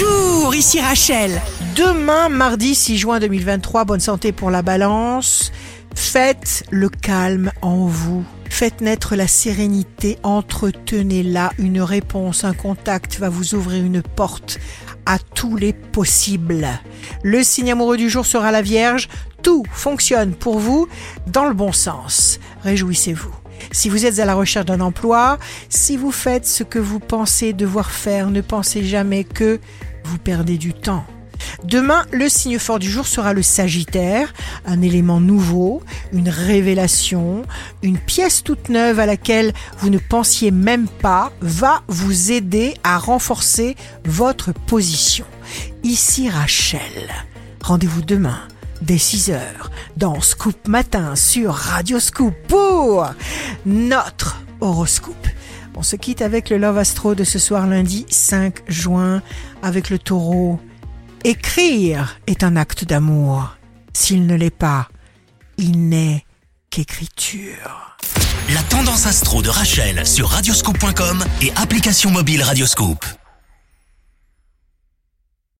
Bonjour, ici Rachel. Demain, mardi 6 juin 2023, bonne santé pour la balance. Faites le calme en vous. Faites naître la sérénité, entretenez-la. Une réponse, un contact va vous ouvrir une porte à tous les possibles. Le signe amoureux du jour sera la Vierge. Tout fonctionne pour vous dans le bon sens. Réjouissez-vous. Si vous êtes à la recherche d'un emploi, si vous faites ce que vous pensez devoir faire, ne pensez jamais que vous perdez du temps. Demain, le signe fort du jour sera le Sagittaire, un élément nouveau, une révélation, une pièce toute neuve à laquelle vous ne pensiez même pas va vous aider à renforcer votre position. Ici Rachel. Rendez-vous demain dès 6 heures dans Scoop Matin sur Radio Scoop pour notre horoscope. On se quitte avec le Love Astro de ce soir lundi 5 juin avec le taureau. Écrire est un acte d'amour. S'il ne l'est pas, il n'est qu'écriture. La tendance astro de Rachel sur radioscope.com et application mobile Radioscope.